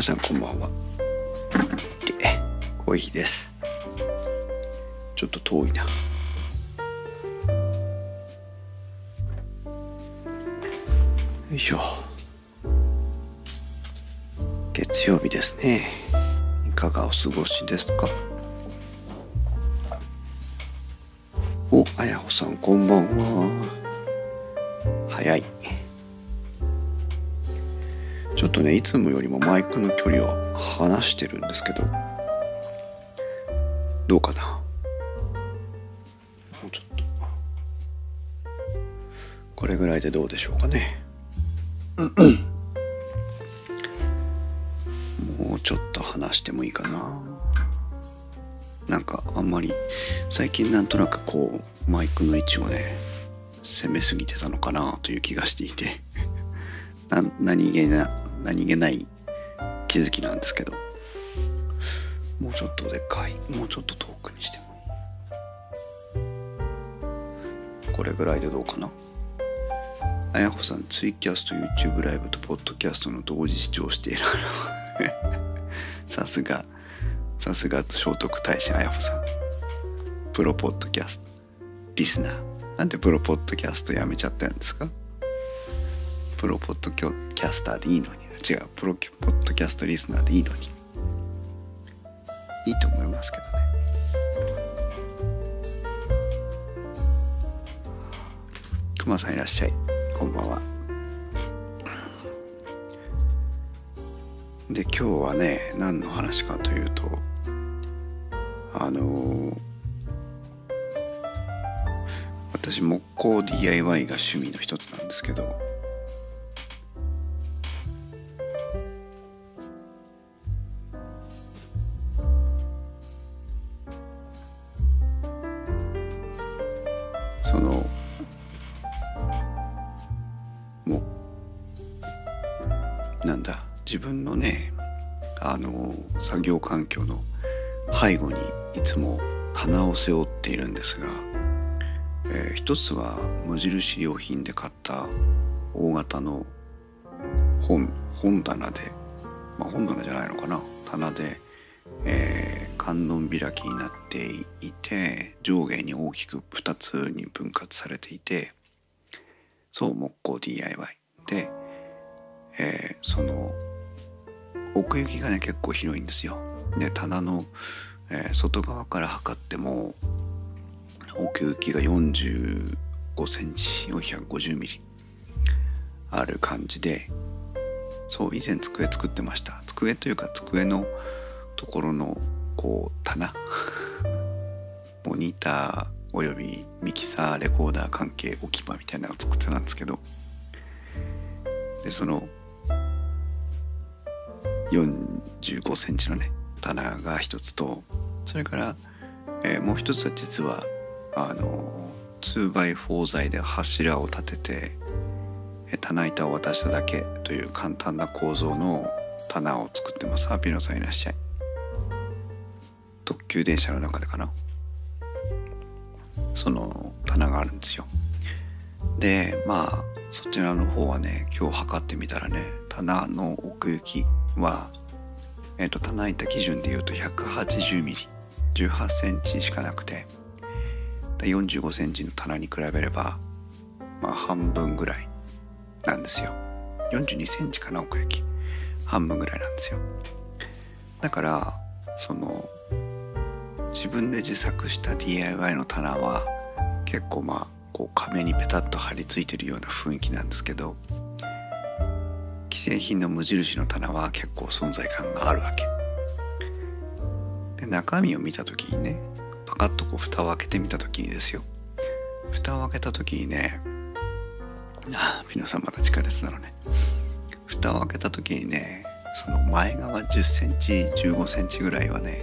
皆さんこんばんは。でコーヒーです。ちょっと遠いな。よいしょ。月曜日ですね。いかがお過ごしですか？おあやほさんこんばんは。とねいつもよりもマイクの距離を離してるんですけど。どうかな？もうちょっと。これぐらいでどうでしょうかね？もうちょっと話してもいいかな。なんかあんまり最近なんとなくこうマイクの位置をね攻めすぎてたのかなという気がしていて。な何気な何気ない気づきなんですけど。もうちょっとでかい。もうちょっと遠くにしても。これぐらいでどうかな。あやほさんツイキャスト YouTube ライブとポッドキャストの同時視聴している さすが。さすが聖徳太子あやほさん。プロポッドキャスト。リスナー。なんでプロポッドキャストやめちゃったんですか？プロポッドキャスターでいいのに。違う。プロポッドキャストリスナーでいいのに。いいと思いますけどね。くまさんいらっしゃい。こんばんは。で今日はね何の話かというとあのー、私木工 DIY が趣味の一つなんですけどを背負っているんですが、えー、一つは無印良品で買った大型の本本棚で、まあ、本棚じゃないのかな棚で、えー、観音開きになっていて上下に大きく2つに分割されていてそう木工 DIY で、えー、その奥行きがね結構広いんですよ。で棚の、え、外側から測っても奥行きが45センチ450ミリある感じでそう以前机作ってました。机というか机のところのこう棚 モニターおよびミキサーレコーダー関係置き場みたいなのを作ってたんですけどでその45センチのね棚が一つとそれから、えー、もう一つは実はあの 2x4 材で柱を立ててえ棚板を渡しただけという簡単な構造の棚を作ってます。ハピノさんいらっしゃい。特急電車の中でかな。その棚があるんですよ。で、まあそちらの方はね、今日測ってみたらね、棚の奥行きは、え、ー、と、棚板基準で言うと180ミリ、18センチしかなくて、45センチの棚に比べれば、まあ半分ぐらいなんですよ。42センチかな、奥行き。半分ぐらいなんですよ。だから、その、自分で自作した DIY の棚は結構まあこう壁にペタッと張り付いてるような雰囲気なんですけど既製品の無印の棚は結構存在感があるわけ。で中身を見た時にねパカッとこう蓋を開けてみた時にですよ。蓋を開けた時にねあピノさんまた地下鉄なのね。蓋を開けた時にねその前側1 0センチ1 5センチぐらいはね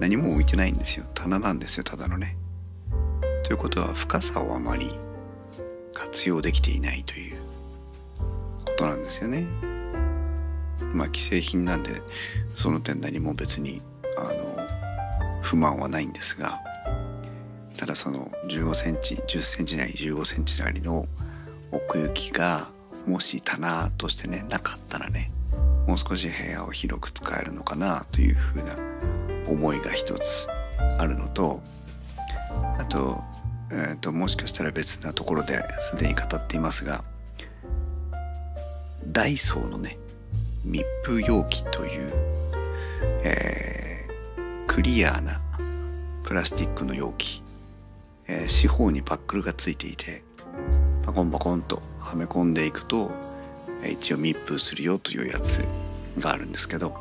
何も置いてないんですよ。棚なんですよただのね。ということは深さをあまり活用できていないという。ことなんですよね。まあ既製品なんでその点何も別にあの不満はないんですがただその15センチ10センチなり15センチなりの奥行きがもし棚としてねなかったらねもう少し部屋を広く使えるのかなというふうな思いが一つあるのとあと,、えーと、もしかしたら別なところですでに語っていますがダイソーのね密封容器という、えー、クリアなプラスチックの容器、えー、四方にバックルがついていてパコンパコンとはめ込んでいくと一応密封するよというやつがあるんですけど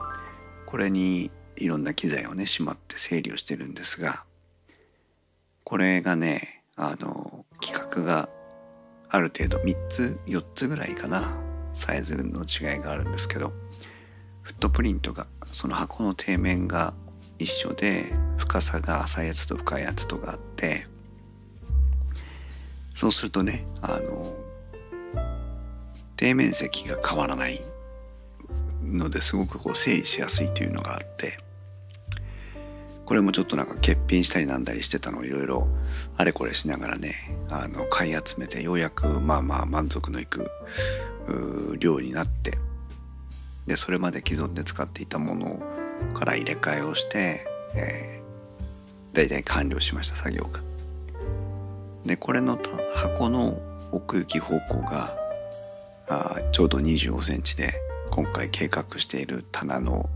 これにいろんな機材をねしまって整理をしてるんですがこれがねあの規格がある程度3つ4つぐらいかな。サイズの違いがあるんですけどフットプリントがその箱の底面が一緒で深さが浅いやつと深いやつとがあってそうするとねあの底面積が変わらないのですごくこう整理しやすいというのがあってこれもちょっとなんか欠品したりなんだりしてたのをいろいろあれこれしながらねあの買い集めてようやくまあまあ満足のいく量になってでそれまで既存で使っていたものから入れ替えをして、えー、大体完了しました作業が。でこれの箱の奥行き方向があちょうど25センチで今回計画している棚の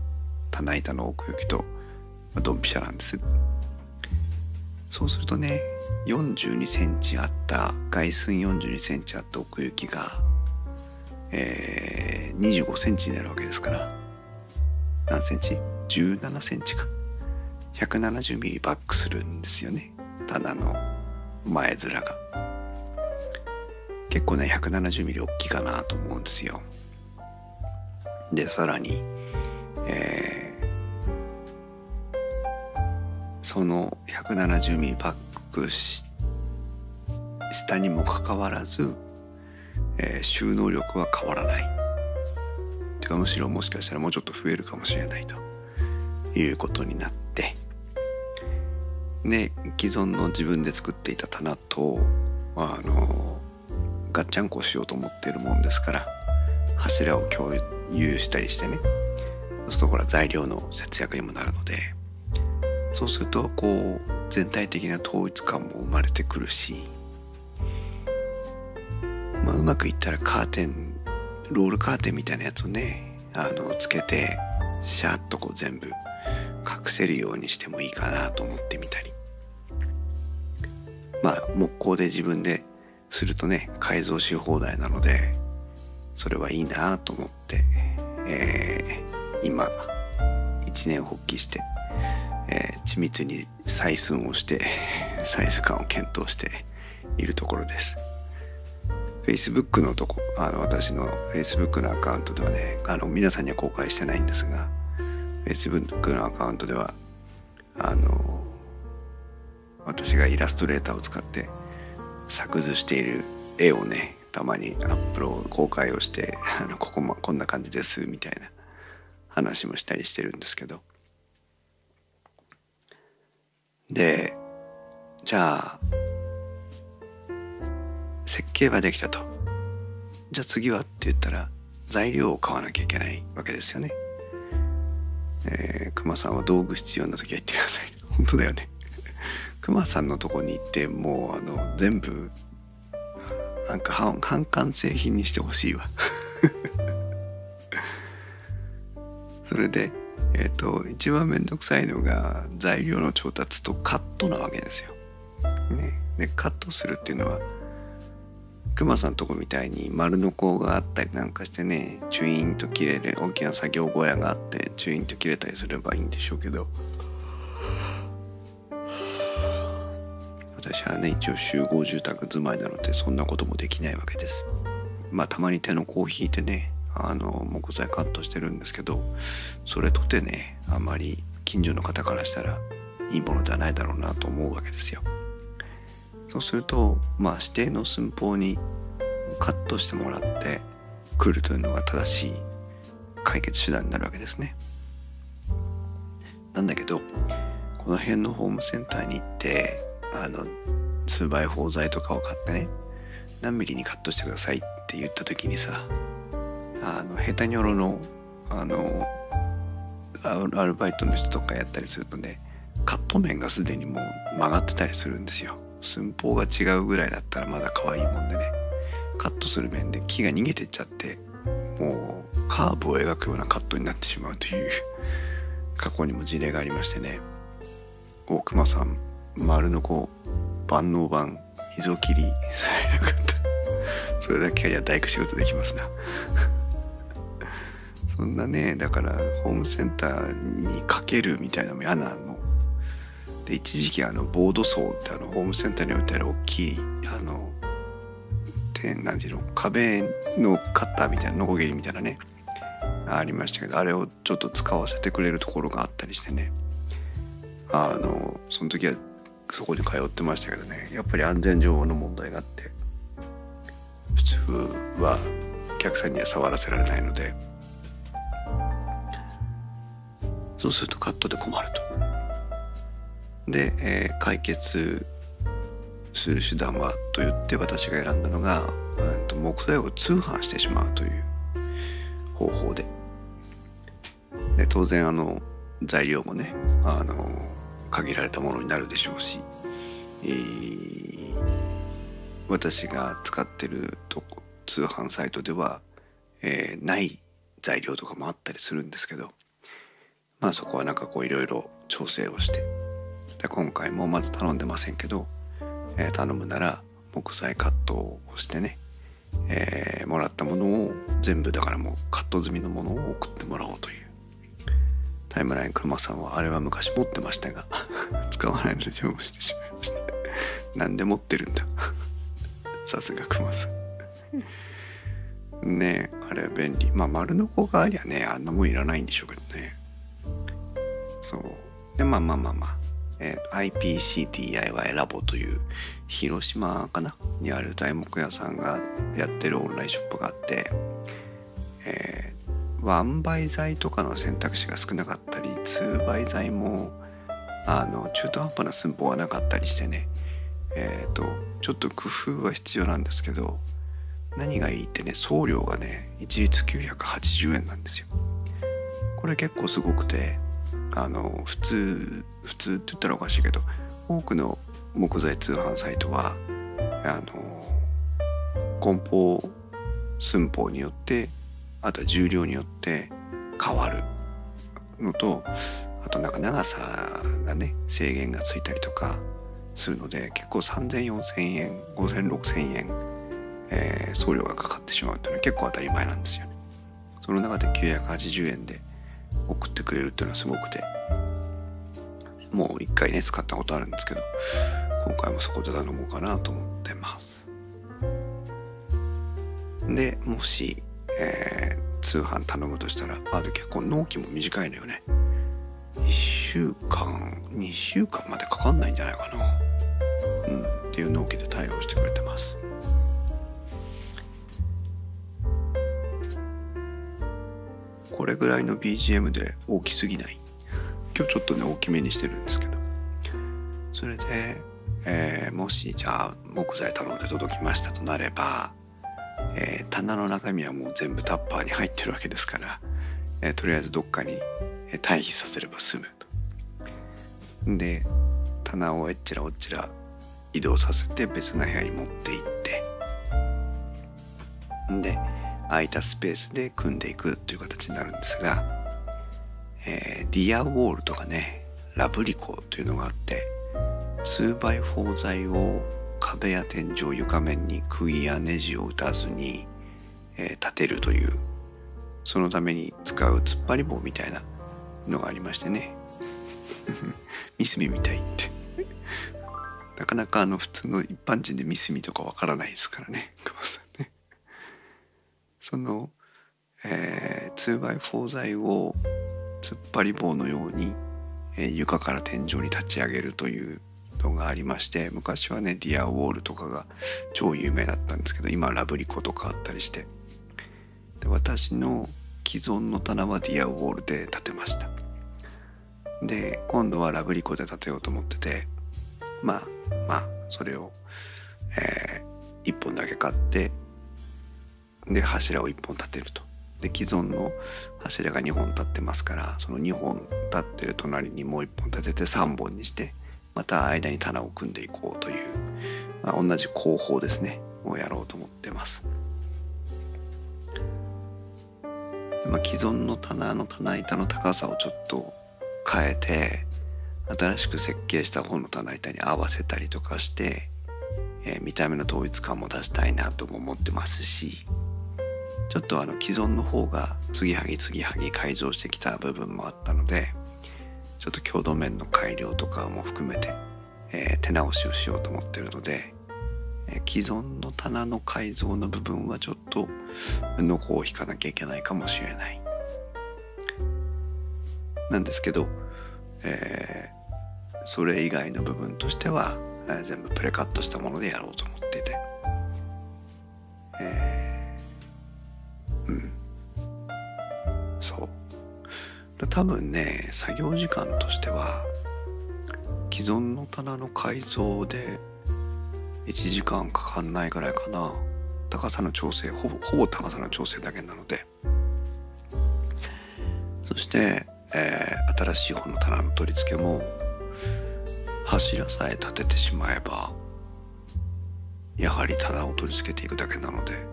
棚板の奥行きとドンピシャなんですそうするとね42センチあった外寸42センチあった奥行きが、えー、25センチになるわけですから。何センチ ?17 センチか。170ミリバックするんですよね。棚の前面が。結構ね170ミリ大きいかなと思うんですよ。でさらに、えー、その170ミリバックしたにもかかわらず、えー、収納力は変わらない。てかむしろもしかしたらもうちょっと増えるかもしれないということになって。で既存の自分で作っていた棚とあのガッチャンコしようと思っているもんですから柱を共有したりしてね。そうするとこれは材料の節約にもなるのでそうするとこう全体的な統一感も生まれてくるし、まあ、うまくいったらカーテンロールカーテンみたいなやつをねあのつけてシャッとこう全部隠せるようにしてもいいかなと思ってみたりまあ木工で自分でするとね改造し放題なのでそれはいいなと思って、えー、今一年発起して、えー、緻密に採寸をしてサイズ感を検討しているところです。Facebook のとこあの私の Facebook のアカウントではねあの皆さんには公開してないんですが Facebook のアカウントではあの私がイラストレーターを使って作図している絵をねたまにアップロード公開をしてあのここもこんな感じですみたいな話もしたりしてるんですけど。でじゃあ設計はできたと。じゃあ次はって言ったら材料を買わなきゃいけないわけですよね。えー、熊さんは道具必要な時は言ってください。本当だよね。熊さんのとこに行ってもうあの全部なんか半完成品にしてほしいわ。それでえっ、ー、と一番めんどくさいのが材料の調達とカットなわけですよ。ね、でカットするっていうのは熊さんとこみたいに丸のこがあったりなんかしてねチュイーンと切れる大きな作業小屋があってチュイーンと切れたりすればいいんでしょうけど。私はね一応集合住宅住まいなのでそんなこともできないわけです。まあたまに手の甲を引いてねあの木材カットしてるんですけどそれとてねあまり近所の方からしたらいいものではないだろうなと思うわけですよ。そうするとまあ指定の寸法にカットしてもらってくるというのが正しい解決手段になるわけですね。なんだけどこの辺のホームセンターに行ってあの 2x4 材とかを買ってね何ミリにカットしてくださいって言った時にさあのヘタニョロのあのアルバイトの人とかやったりするとねカット面がすでにもう曲がってたりするんですよ。寸法が違うぐらいだったらまだ可愛いもんでね。カットする面で木が逃げてっちゃってもうカーブを描くようなカットになってしまうという過去にも事例がありましてね。大熊さん丸の子万能版溝切りされなかった。それだけやりゃ大工仕事できますな。そんなねだからホームセンターにかけるみたいなのも嫌なので一時期あのボード層ってあのホームセンターに置いてある大きいあの何ていうの壁のカッターみたいなノコギリみたいなねありましたけどあれをちょっと使わせてくれるところがあったりしてねあのその時はそこに通ってましたけどねやっぱり安全上の問題があって普通はお客さんには触らせられないのでそうするとカットで困ると。で、えー、解決する手段はと言って私が選んだのが、うん、と木材を通販してしまうという方法で。で当然あの材料もねあの限られたものになるでしょうし、えー、私が使ってるとこ通販サイトでは、えー、ない材料とかもあったりするんですけどまあそこはなんかこういろいろ調整をしてで今回もまだ頼んでませんけど、えー、頼むなら木材カットをしてね、えー、もらったものを全部だからもうカット済みのものを送ってもらおうという。タイムライン車さんはあれは昔持ってましたが 使わないので乗務してしまいました なんで持ってるんだ？さすが熊さん。ねえあれは便利。まあ丸の子がありゃねあんなもんいらないんでしょうけどね。そう。でまあまあまあまあ。えー、IPCDIY ラボという広島かなにある材木屋さんがやってるオンラインショップがあって、えー、ワンバイ材とかの選択肢が少なかったりツーバイ材もあの中途半端な寸法がなかったりしてねえっ、ー、とちょっと工夫は必要なんですけど何がいいってね送料がね一律980円なんですよ。これ結構すごくてあの普通普通って言ったらおかしいけど多くの木材通販サイトはあの梱包寸法によってあとは重量によって変わるのとあとなんか長さがね制限がついたりとかするので結構30004000円50006000円、えー、送料がかかってしまうというのは結構当たり前なんですよね。その中で980円で送ってくれるっていうのはすごくて。もう一回ね使ったことあるんですけど今回もそこで頼もうかなと思ってます。でもし、えー、通販頼むとしたらあと結構納期も短いのよね。1週間2週間までかかんないんじゃないかな。うんっていう納期で対応してくれてます。これぐらいの BGM で大きすぎない？今日ちょっとね大きめにしてるんですけど。それで、えー、もしじゃあ木材頼んで届きましたとなれば、えー、棚の中身はもう全部タッパーに入ってるわけですから、えー、とりあえずどっかに退避させれば済むと。で棚をえっちらおっちら移動させて別な部屋に持って行って。で空いたスペースで組んでいくという形になるんですが、えー、ディアウォールとかねラブリコというのがあって 2x4 材を壁や天井床面に釘やネジを打たずに、えー、立てるというそのために使う突っ張り棒みたいなのがありましてねミスミみたいってなかなかあの普通の一般人でミスミとかわからないですからね久保さんその、えー、2x4 材を突っ張り棒のように、えー、床から天井に立ち上げるというのがありまして昔はねディアウォールとかが超有名だったんですけど今ラブリコとかあったりして。で私の既存の棚はディアウォールで建てました。で今度はラブリコで建てようと思っててまあまあそれを、えー、1本だけ買ってで柱を1本立てるとで既存の柱が2本立ってますからその2本立ってる隣にもう1本立てて3本にしてまた間に棚を組んでいこうという、まあ、同じ工法ですねをやろうと思ってます。まあ、既存の棚の棚板の高さをちょっと変えて新しく設計した方の棚板に合わせたりとかして、えー、見た目の統一感も出したいなとも思ってますしちょっとあの既存の方が継ぎはぎ継ぎはぎ改造してきた部分もあったのでちょっと強度面の改良とかも含めて、えー、手直しをしようと思ってるので、えー、既存の棚の改造の部分はちょっとのこを引かなきゃいけないかもしれない。なんですけど、えー、それ以外の部分としては、えー、全部プレカットしたものでやろうと思っていて、えー、うん。そう。多分ね作業時間としては既存の棚の改造で1時間かかんないぐらいかな。高さの調整ほぼほぼ高さの調整だけなので。そしてえー、新しい方の棚の取り付けも柱さえ立ててしまえばやはり棚を取り付けていくだけなので。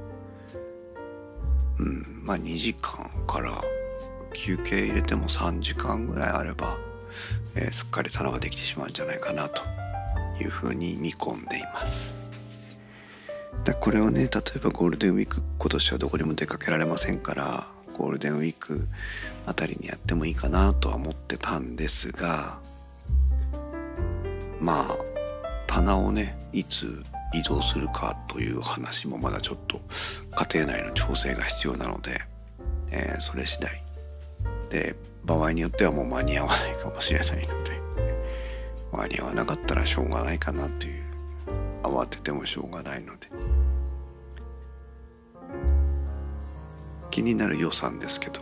うん。まあ2時間から休憩入れても3時間ぐらいあれば、えー、すっかり棚ができてしまうんじゃないかなというふうに見込んでいます。だこれをね例えばゴールデンウィーク今年はどこにも出かけられませんからゴールデンウィークあたりにやってもいいかなとは思ってたんですがまあ棚をねいつ移動するかという話もまだちょっと家庭内の調整が必要なので、えー、それ次第。で場合によってはもう間に合わないかもしれないので 間に合わなかったらしょうがないかなという。慌ててもしょうがないので。気になる予算ですけど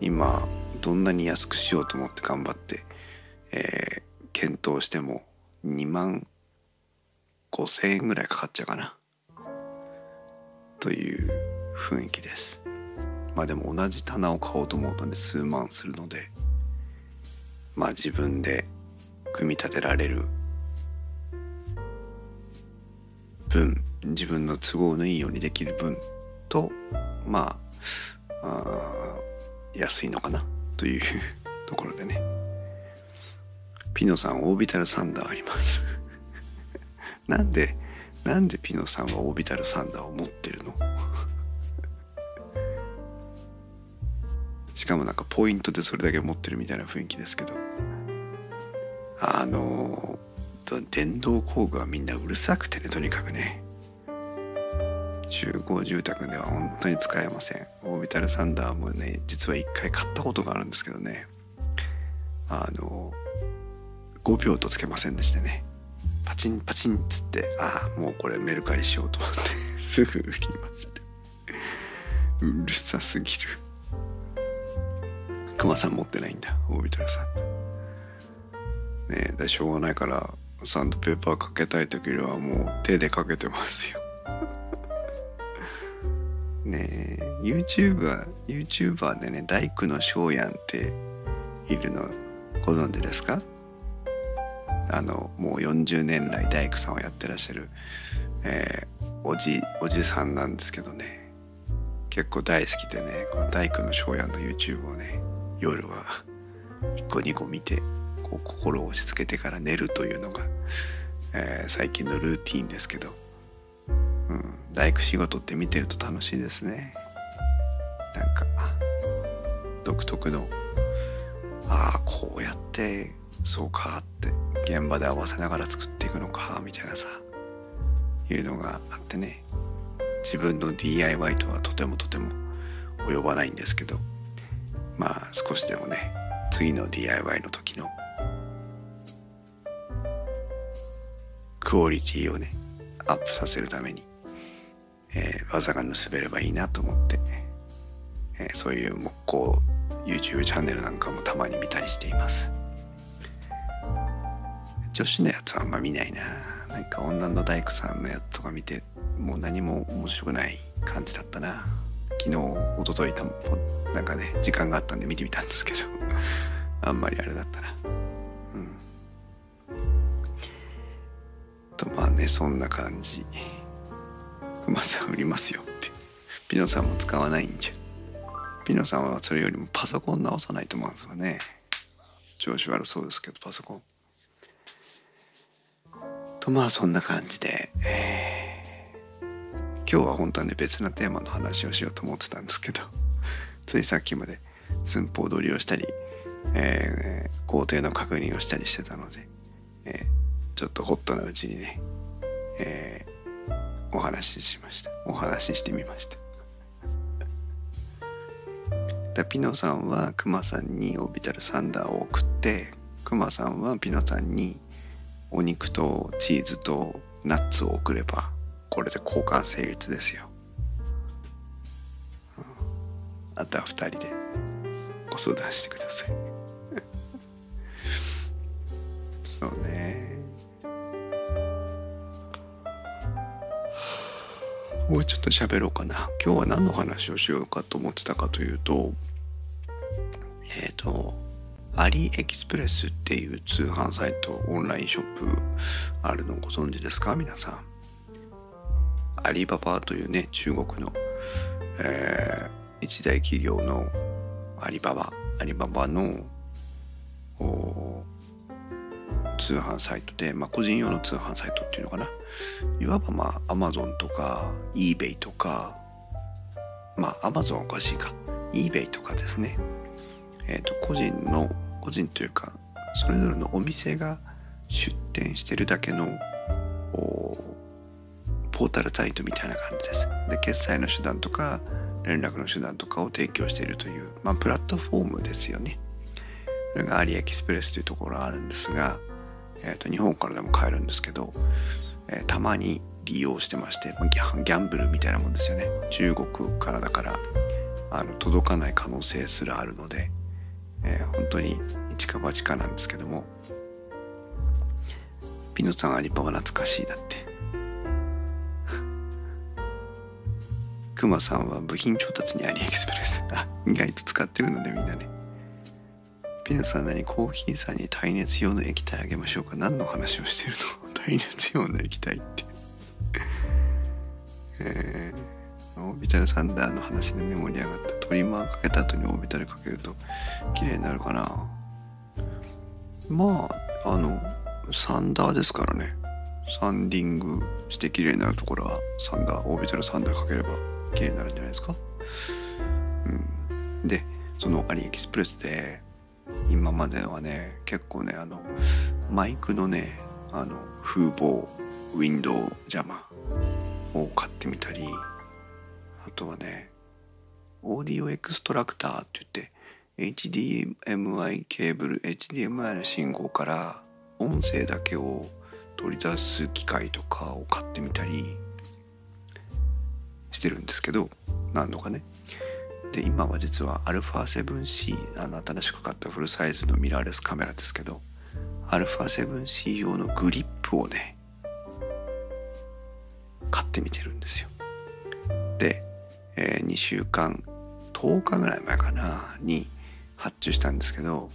今どんなに安くしようと思って頑張って、えー、検討しても2万5,000円ぐらいかかっちゃうかな。という雰囲気です。まあでも同じ棚を買おうと思うとね数万するのでまあ自分で組み立てられる分自分の都合のいいようにできる分とまあ安いのかな。というところでね。ピノさんオービタルサンダーあります。なんでなんでピノさんはオービタルサンダーを持ってるの？しかもなんかポイントでそれだけ持ってるみたいな雰囲気ですけど。あの電動工具はみんなうるさくてねとにかくね。集合住宅では本当に使えません。オービタルサンダーもね実は1回買ったことがあるんですけどね。あの5秒とつけませんでしてね。パチンパチンっつってああもうこれメルカリしようと思って すぐ売りましたうるさすぎる。クマさん持ってないんだオービタルさん。ねえしょうがないからサンドペーパーかけたい時にはもう手でかけてますよ。ねえ YouTuber, YouTuber でね大工の翔やんっているのご存知ですか？あのもう40年来大工さんをやってらっしゃる、えー、おじおじさんなんですけどね。結構大好きでねこの大工の翔やんの YouTube をね夜は1個2個見てこう心を落ち着けてから寝るというのが、えー、最近のルーティンですけど。うん、大工仕事って見てると楽しいですね。なんか独特のああこうやってそうかって現場で合わせながら作っていくのかみたいなさいうのがあってね。自分の DIY とはとてもとても及ばないんですけどまあ少しでもね次の DIY の時のクオリティをねアップさせるためにえー、技が盗めればいいなと思って、えー、そういう木工 YouTube チャンネルなんかもたまに見たりしています。女子のやつはあんま見ないな。なんか女の大工さんのやつとか見てもう何も面白くない感じだったな。昨日一昨日なんかね時間があったんで見てみたんですけど。あんまりあれだったな。うん。とまあねそんな感じ。熊さん売りますよって。ピノさんも使わないんじゃ。ピノさんはそれよりもパソコン直さないと思うんですよね。調子悪そうですけどパソコン。とまあそんな感じで、え。ー、今日は本当はね別なテーマの話をしようと思ってたんですけどついさっきまで寸法取りをしたり、えー、工程の確認をしたりしてたので、えー、ちょっとホットなうちにね、えー、お話ししました。お話ししてみました。ピノさんはクマさんにオービタルサンダーを送ってクマさんはピノさんにお肉とチーズとナッツを送ればこれで交換成立ですよ、あとは2人でご相談してください。そうね。もうちょっと喋ろうかな。今日は何の話をしようかと思ってたかというとえっ、ー、とアリエキスプレスっていう通販サイトオンラインショップあるのご存知ですか？皆さん。アリババというね中国の、えー、一大企業のアリババアリババの通販サイトで、まあ、個人用の通販サイトっていうのかな？いわばまあアマゾンとか eBay とかまあアマゾンおかしいか。eBay とかですね。えーと、個人の個人というかそれぞれのお店が出店してるだけのポータルサイトみたいな感じです。で決済の手段とか連絡の手段とかを提供しているという、まあ、プラットフォームですよね。それがアリエキスプレスというところがあるんですが、えーと、日本からでも買えるんですけど、えー、たまに利用してまして、まあ、ギャギャンブルみたいなもんですよね。中国からだからあの届かない可能性すらあるので、えー、本当に一か八かなんですけどもピノさんアリババ懐かしいだって。クマさんは部品調達にアリエキスプレス。あ意外と使ってるのでみんなね。ピノさん何コーヒーさんに耐熱用の液体あげましょうか。何の話をしてるの？耐熱用の液体って。えーオービタルサンダーの話でね盛り上がった。トリマーかけた後にオービタルかけると綺麗になるかな。まああのサンダーですからね。サンディングして綺麗になるところはサンダーオービタルサンダーかければ綺麗になるんじゃないですか。うん。でそのアリエキスプレスで今まではね結構ねあのマイクのねあの風防ウィンドウジャマを買ってみたりあとはねオーディオエクストラクターって言って HDMI ケーブル HDMI の信号から音声だけを取り出す機械とかを買ってみたりしてるんですけど何度かね。で今は実は α7C あの新しく買ったフルサイズのミラーレスカメラですけど α7C 用のグリップをね買ってみてるんですよ。でえー、2週間10日ぐらい前かなに発注したんですけど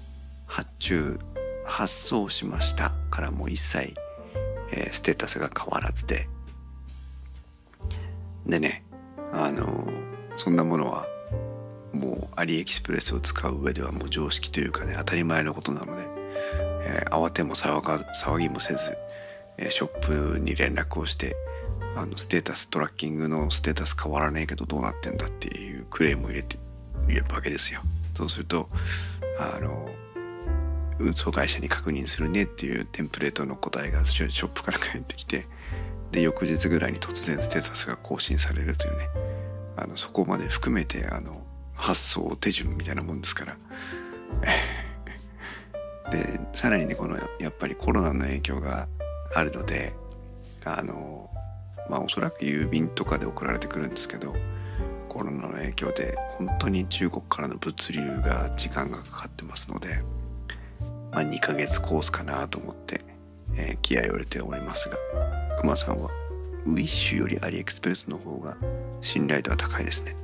発注発送しましたからもう一切、えー、ステータスが変わらずで。でねあの、そんなものはもうアリエキスプレスを使う上ではもう常識というかね当たり前のことなので、えー、慌ても騒が騒ぎもせず、えショップに連絡をしてあのステータストラッキングのステータス変わらねえけどどうなってんだっていうクレームを入れて入れるわけですよ。そうするとあの運送会社に確認するねっていうテンプレートの答えがショップから返ってきてで翌日ぐらいに突然ステータスが更新されるというねあのそこまで含めてあの発送手順みたいなもんですから でさらにねこのやっぱりコロナの影響があるのであのまあおそらく郵便とかで送られてくるんですけどコロナの影響で本当に中国からの物流が時間がかかってますので、まあ、2ヶ月コースかなと思って、えー、気合を入れておりますがクマさんはウィッシュよりアリエクスプレスの方が信頼度は高いですね。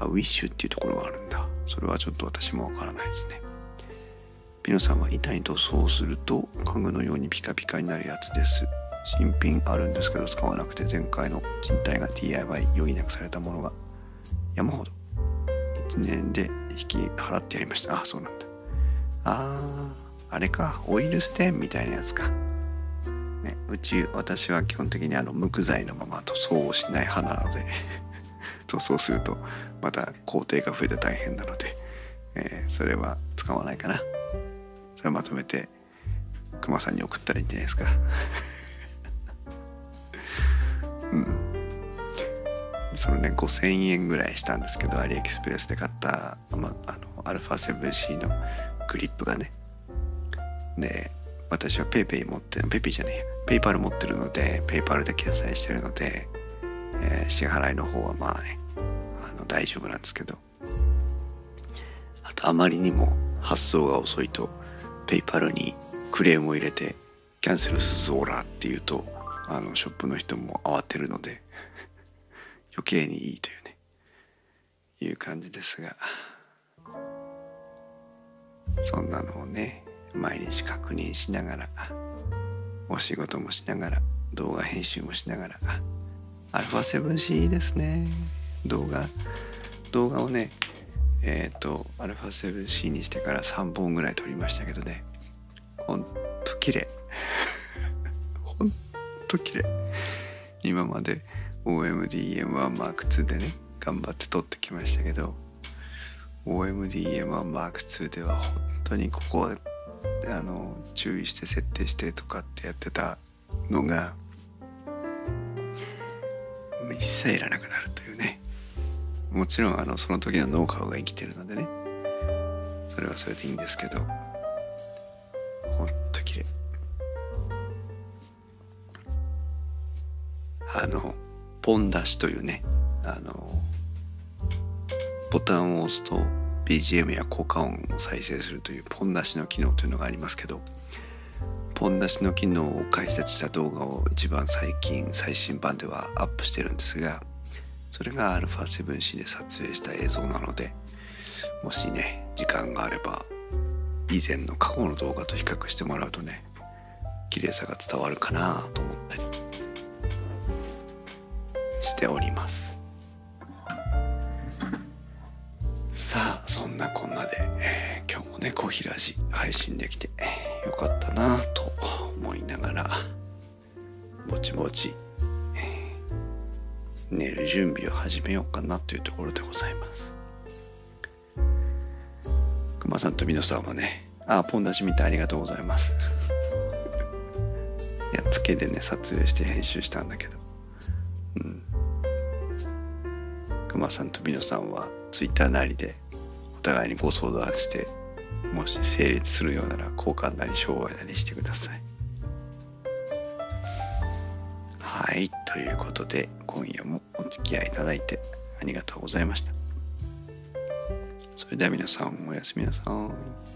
あウィッシュっていうところがあるんだ。それはちょっと私もわからないですね。ピノさんは板に塗装すると家具のようにピカピカになるやつです。新品あるんですけど使わなくて前回の賃貸が DIY 余儀なくされたものが山ほど1年で引き払ってやりました。あそうなんだ。あーあれか。オイルステンみたいなやつか。ね、うち私は基本的にあの無垢材のまま塗装をしない派なので 塗装するとまた工程が増えて大変なので、えー、それは使わないかな。それまとめてクマさんに送ったらいいんじゃないですか。そのね5000円ぐらいしたんですけどアリエクスプレスで買った、まあ、の α7C のグリップがねで私は PayPay 持ってる PayPay じゃねえや PayPal 持ってるので PayPal で決済してるので、えー、支払いの方はまあねあの大丈夫なんですけど。あとあまりにも発送が遅いと PayPal にクレームを入れてキャンセルすぞーらっていうとあのショップの人も慌てるので余計にいいというねいう感じですがそんなのをね毎日確認しながらお仕事もしながら動画編集もしながら α7C ですね。動画動画をねえっ、ー、と α7C にしてから3本ぐらい撮りましたけどね。ほんと綺麗。ほんと綺麗。今まで OMDM1M2 でね頑張って撮ってきましたけど OMDM1M2 では本当にここはあの注意して設定してとかってやってたのが一切いらなくなるというね。もちろんあのその時のノウハウが生きてるのでねそれはそれでいいんですけどほんと綺麗。あのポン出しというねあのボタンを押すと BGM や効果音を再生するというポン出しの機能というのがありますけどポン出しの機能を解説した動画を一番最近最新版ではアップしてるんですがそれが α7C で撮影した映像なのでもしね時間があれば以前の過去の動画と比較してもらうとね綺麗さが伝わるかなと思ったり。しております。さあそんなこんなで、えー、今日もねコーヒーラジ配信できてよかったなと思いながらぼちぼち、えー、寝る準備を始めようかなというところでございます。くまさんとみのさんはねあポン出し見てありがとうございます。やっつけでね撮影して編集したんだけど。くまさんとみのさんはツイッターなりでお互いにご相談してもし成立するようなら交換なり商売なりしてください。はいということで今夜もお付き合いいただいてありがとうございました。それでは皆さんおやすみなさい。